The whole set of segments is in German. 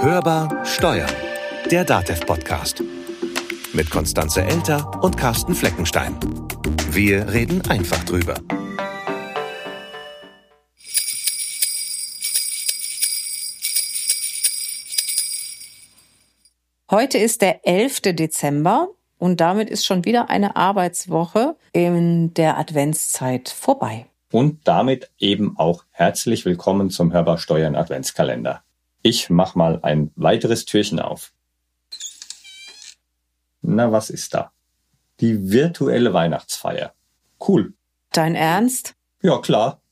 Hörbar Steuern, der DATEV-Podcast. Mit Konstanze Elter und Carsten Fleckenstein. Wir reden einfach drüber. Heute ist der 11. Dezember und damit ist schon wieder eine Arbeitswoche in der Adventszeit vorbei. Und damit eben auch herzlich willkommen zum Hörbar Steuern Adventskalender. Ich mach mal ein weiteres Türchen auf. Na, was ist da? Die virtuelle Weihnachtsfeier. Cool. Dein Ernst? Ja, klar.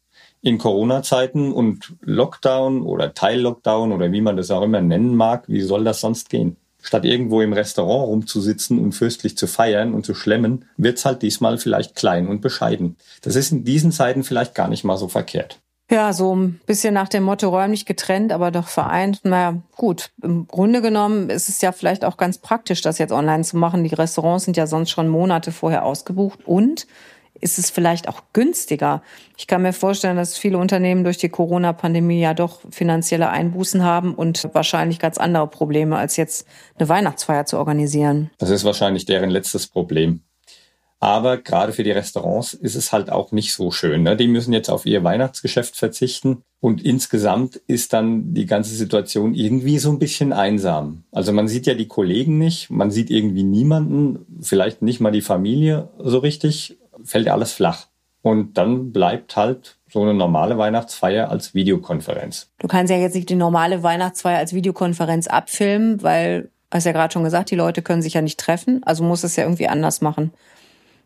In Corona-Zeiten und Lockdown oder Teil-Lockdown oder wie man das auch immer nennen mag, wie soll das sonst gehen? Statt irgendwo im Restaurant rumzusitzen und fürstlich zu feiern und zu schlemmen, wird's halt diesmal vielleicht klein und bescheiden. Das ist in diesen Zeiten vielleicht gar nicht mal so verkehrt. Ja, so ein bisschen nach dem Motto räumlich getrennt, aber doch vereint. Na gut, im Grunde genommen ist es ja vielleicht auch ganz praktisch, das jetzt online zu machen. Die Restaurants sind ja sonst schon Monate vorher ausgebucht und ist es vielleicht auch günstiger. Ich kann mir vorstellen, dass viele Unternehmen durch die Corona-Pandemie ja doch finanzielle Einbußen haben und wahrscheinlich ganz andere Probleme, als jetzt eine Weihnachtsfeier zu organisieren. Das ist wahrscheinlich deren letztes Problem. Aber gerade für die Restaurants ist es halt auch nicht so schön. Ne? Die müssen jetzt auf ihr Weihnachtsgeschäft verzichten. Und insgesamt ist dann die ganze Situation irgendwie so ein bisschen einsam. Also man sieht ja die Kollegen nicht, man sieht irgendwie niemanden, vielleicht nicht mal die Familie so richtig, fällt alles flach. Und dann bleibt halt so eine normale Weihnachtsfeier als Videokonferenz. Du kannst ja jetzt nicht die normale Weihnachtsfeier als Videokonferenz abfilmen, weil, hast ja gerade schon gesagt, die Leute können sich ja nicht treffen. Also muss es ja irgendwie anders machen.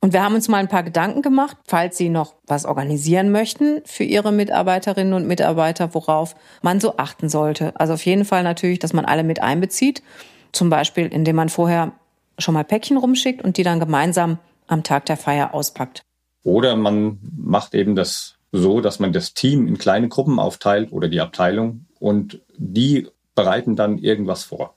Und wir haben uns mal ein paar Gedanken gemacht, falls Sie noch was organisieren möchten für Ihre Mitarbeiterinnen und Mitarbeiter, worauf man so achten sollte. Also auf jeden Fall natürlich, dass man alle mit einbezieht. Zum Beispiel, indem man vorher schon mal Päckchen rumschickt und die dann gemeinsam am Tag der Feier auspackt. Oder man macht eben das so, dass man das Team in kleine Gruppen aufteilt oder die Abteilung und die bereiten dann irgendwas vor.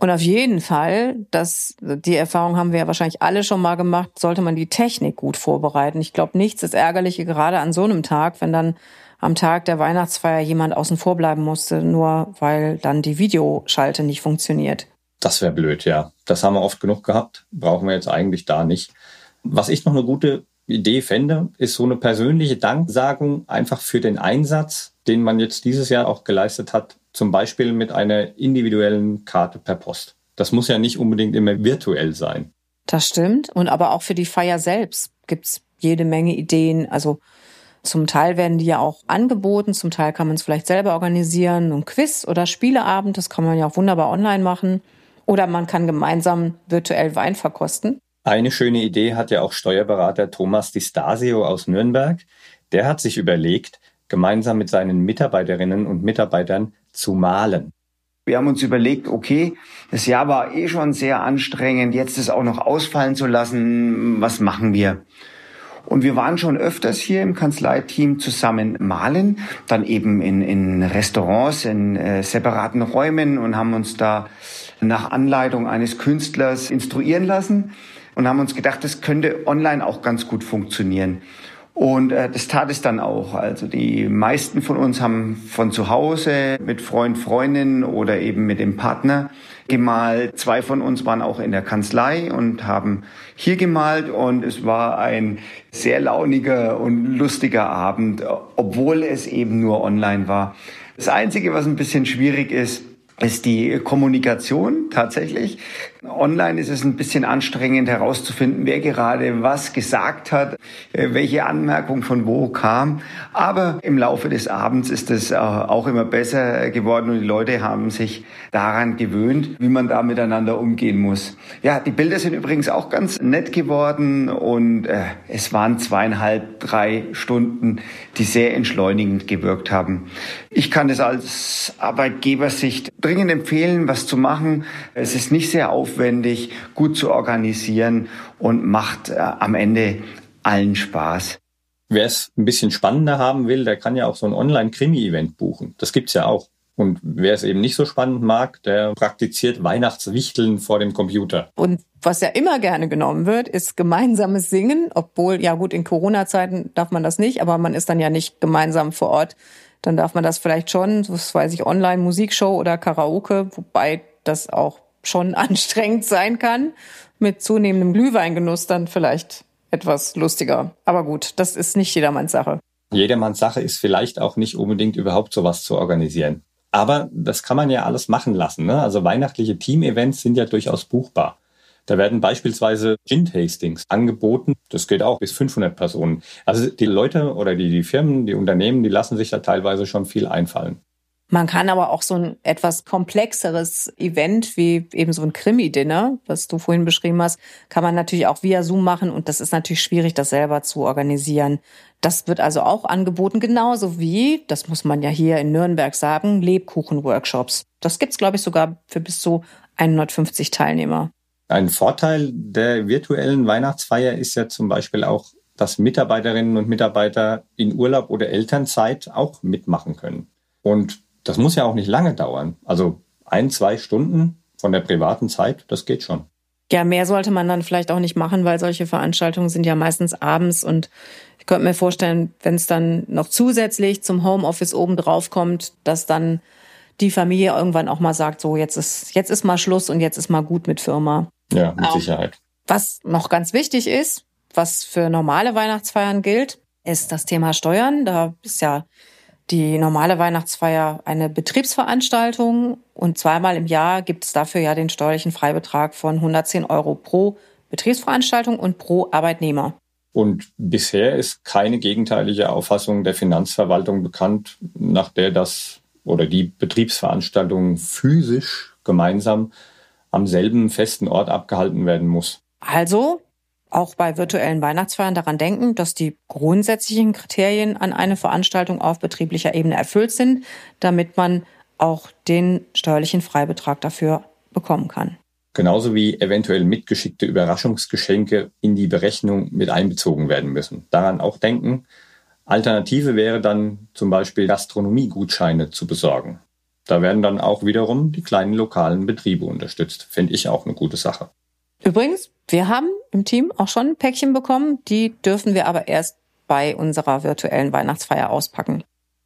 Und auf jeden Fall, das, die Erfahrung haben wir ja wahrscheinlich alle schon mal gemacht, sollte man die Technik gut vorbereiten. Ich glaube, nichts ist ärgerlicher, gerade an so einem Tag, wenn dann am Tag der Weihnachtsfeier jemand außen vor bleiben musste, nur weil dann die Videoschalte nicht funktioniert. Das wäre blöd, ja. Das haben wir oft genug gehabt. Brauchen wir jetzt eigentlich da nicht. Was ich noch eine gute Idee fände, ist so eine persönliche Danksagung einfach für den Einsatz, den man jetzt dieses Jahr auch geleistet hat zum Beispiel mit einer individuellen Karte per Post. Das muss ja nicht unbedingt immer virtuell sein. Das stimmt. Und aber auch für die Feier selbst gibt's jede Menge Ideen. Also zum Teil werden die ja auch angeboten, zum Teil kann man es vielleicht selber organisieren. Ein Quiz oder Spieleabend, das kann man ja auch wunderbar online machen. Oder man kann gemeinsam virtuell Wein verkosten. Eine schöne Idee hat ja auch Steuerberater Thomas Di Stasio aus Nürnberg. Der hat sich überlegt, gemeinsam mit seinen Mitarbeiterinnen und Mitarbeitern zu malen. Wir haben uns überlegt, okay, das Jahr war eh schon sehr anstrengend, jetzt es auch noch ausfallen zu lassen, was machen wir? Und wir waren schon öfters hier im Kanzleiteam zusammen malen, dann eben in, in Restaurants, in äh, separaten Räumen und haben uns da nach Anleitung eines Künstlers instruieren lassen und haben uns gedacht, das könnte online auch ganz gut funktionieren. Und äh, das tat es dann auch. Also die meisten von uns haben von zu Hause mit Freund, Freundin oder eben mit dem Partner gemalt. Zwei von uns waren auch in der Kanzlei und haben hier gemalt und es war ein sehr launiger und lustiger Abend, obwohl es eben nur online war. Das Einzige, was ein bisschen schwierig ist, ist die Kommunikation tatsächlich. Online ist es ein bisschen anstrengend herauszufinden, wer gerade was gesagt hat, äh, welche Anmerkung von wo kam. Aber im Laufe des Abends ist es äh, auch immer besser geworden und die Leute haben sich daran gewöhnt, wie man da miteinander umgehen muss. Ja, die Bilder sind übrigens auch ganz nett geworden und äh, es waren zweieinhalb, drei Stunden, die sehr entschleunigend gewirkt haben. Ich kann es als Arbeitgebersicht dringend empfehlen, was zu machen. Es ist nicht sehr aufwendig, gut zu organisieren und macht äh, am Ende allen Spaß. Wer es ein bisschen spannender haben will, der kann ja auch so ein Online-Krimi-Event buchen. Das gibt's ja auch. Und wer es eben nicht so spannend mag, der praktiziert Weihnachtswichteln vor dem Computer. Und was ja immer gerne genommen wird, ist gemeinsames Singen. Obwohl, ja gut, in Corona-Zeiten darf man das nicht, aber man ist dann ja nicht gemeinsam vor Ort dann darf man das vielleicht schon, was weiß ich, Online-Musikshow oder Karaoke, wobei das auch schon anstrengend sein kann. Mit zunehmendem Glühweingenuss dann vielleicht etwas lustiger. Aber gut, das ist nicht jedermanns Sache. Jedermanns Sache ist vielleicht auch nicht unbedingt überhaupt sowas zu organisieren. Aber das kann man ja alles machen lassen. Ne? Also weihnachtliche Team-Events sind ja durchaus buchbar. Da werden beispielsweise Gin-Tastings angeboten. Das geht auch bis 500 Personen. Also die Leute oder die, die Firmen, die Unternehmen, die lassen sich da teilweise schon viel einfallen. Man kann aber auch so ein etwas komplexeres Event wie eben so ein Krimi-Dinner, was du vorhin beschrieben hast, kann man natürlich auch via Zoom machen und das ist natürlich schwierig, das selber zu organisieren. Das wird also auch angeboten, genauso wie, das muss man ja hier in Nürnberg sagen, Lebkuchen-Workshops. Das gibt's, glaube ich, sogar für bis zu 150 Teilnehmer. Ein Vorteil der virtuellen Weihnachtsfeier ist ja zum Beispiel auch, dass Mitarbeiterinnen und Mitarbeiter in Urlaub oder Elternzeit auch mitmachen können. Und das muss ja auch nicht lange dauern. Also ein, zwei Stunden von der privaten Zeit, das geht schon. Ja, mehr sollte man dann vielleicht auch nicht machen, weil solche Veranstaltungen sind ja meistens abends und ich könnte mir vorstellen, wenn es dann noch zusätzlich zum Homeoffice oben drauf kommt, dass dann die Familie irgendwann auch mal sagt, so jetzt ist jetzt ist mal Schluss und jetzt ist mal gut mit Firma. Ja, mit Sicherheit. Was noch ganz wichtig ist, was für normale Weihnachtsfeiern gilt, ist das Thema Steuern. Da ist ja die normale Weihnachtsfeier eine Betriebsveranstaltung und zweimal im Jahr gibt es dafür ja den steuerlichen Freibetrag von 110 Euro pro Betriebsveranstaltung und pro Arbeitnehmer. Und bisher ist keine gegenteilige Auffassung der Finanzverwaltung bekannt, nach der das oder die Betriebsveranstaltung physisch gemeinsam am selben festen Ort abgehalten werden muss. Also auch bei virtuellen Weihnachtsfeiern daran denken, dass die grundsätzlichen Kriterien an eine Veranstaltung auf betrieblicher Ebene erfüllt sind, damit man auch den steuerlichen Freibetrag dafür bekommen kann. Genauso wie eventuell mitgeschickte Überraschungsgeschenke in die Berechnung mit einbezogen werden müssen. Daran auch denken. Alternative wäre dann zum Beispiel Gastronomiegutscheine zu besorgen. Da werden dann auch wiederum die kleinen lokalen Betriebe unterstützt. Finde ich auch eine gute Sache. Übrigens, wir haben im Team auch schon ein Päckchen bekommen. Die dürfen wir aber erst bei unserer virtuellen Weihnachtsfeier auspacken.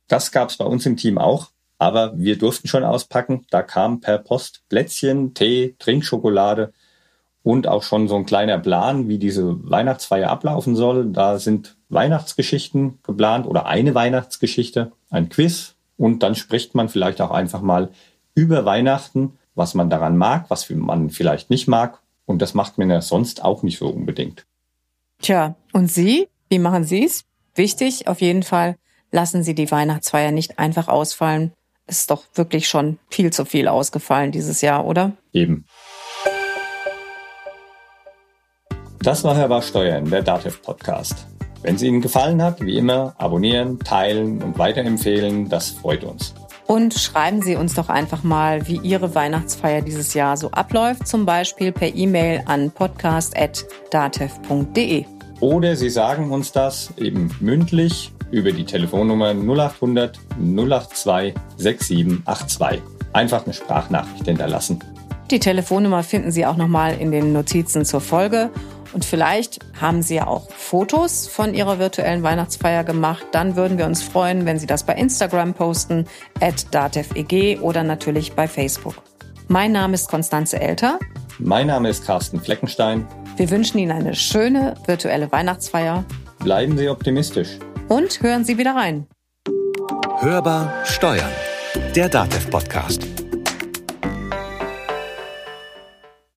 Das gab es bei uns im Team auch, aber wir durften schon auspacken. Da kam per Post Plätzchen, Tee, Trinkschokolade und auch schon so ein kleiner Plan, wie diese Weihnachtsfeier ablaufen soll. Da sind Weihnachtsgeschichten geplant oder eine Weihnachtsgeschichte, ein Quiz und dann spricht man vielleicht auch einfach mal über Weihnachten, was man daran mag, was man vielleicht nicht mag und das macht man ja sonst auch nicht so unbedingt. Tja, und Sie? Wie machen Sie es? Wichtig auf jeden Fall, lassen Sie die Weihnachtsfeier nicht einfach ausfallen. Es ist doch wirklich schon viel zu viel ausgefallen dieses Jahr, oder? Eben. Das war Hörbar Steuern, der DATEV Podcast. Wenn es Ihnen gefallen hat, wie immer, abonnieren, teilen und weiterempfehlen, das freut uns. Und schreiben Sie uns doch einfach mal, wie Ihre Weihnachtsfeier dieses Jahr so abläuft, zum Beispiel per E-Mail an podcast.datev.de. Oder Sie sagen uns das eben mündlich über die Telefonnummer 0800 082 6782. Einfach eine Sprachnachricht hinterlassen. Die Telefonnummer finden Sie auch nochmal in den Notizen zur Folge. Und vielleicht haben Sie ja auch Fotos von Ihrer virtuellen Weihnachtsfeier gemacht. Dann würden wir uns freuen, wenn Sie das bei Instagram posten, at dateveg oder natürlich bei Facebook. Mein Name ist Konstanze Elter. Mein Name ist Carsten Fleckenstein. Wir wünschen Ihnen eine schöne virtuelle Weihnachtsfeier. Bleiben Sie optimistisch. Und hören Sie wieder rein. Hörbar Steuern. Der Datev Podcast.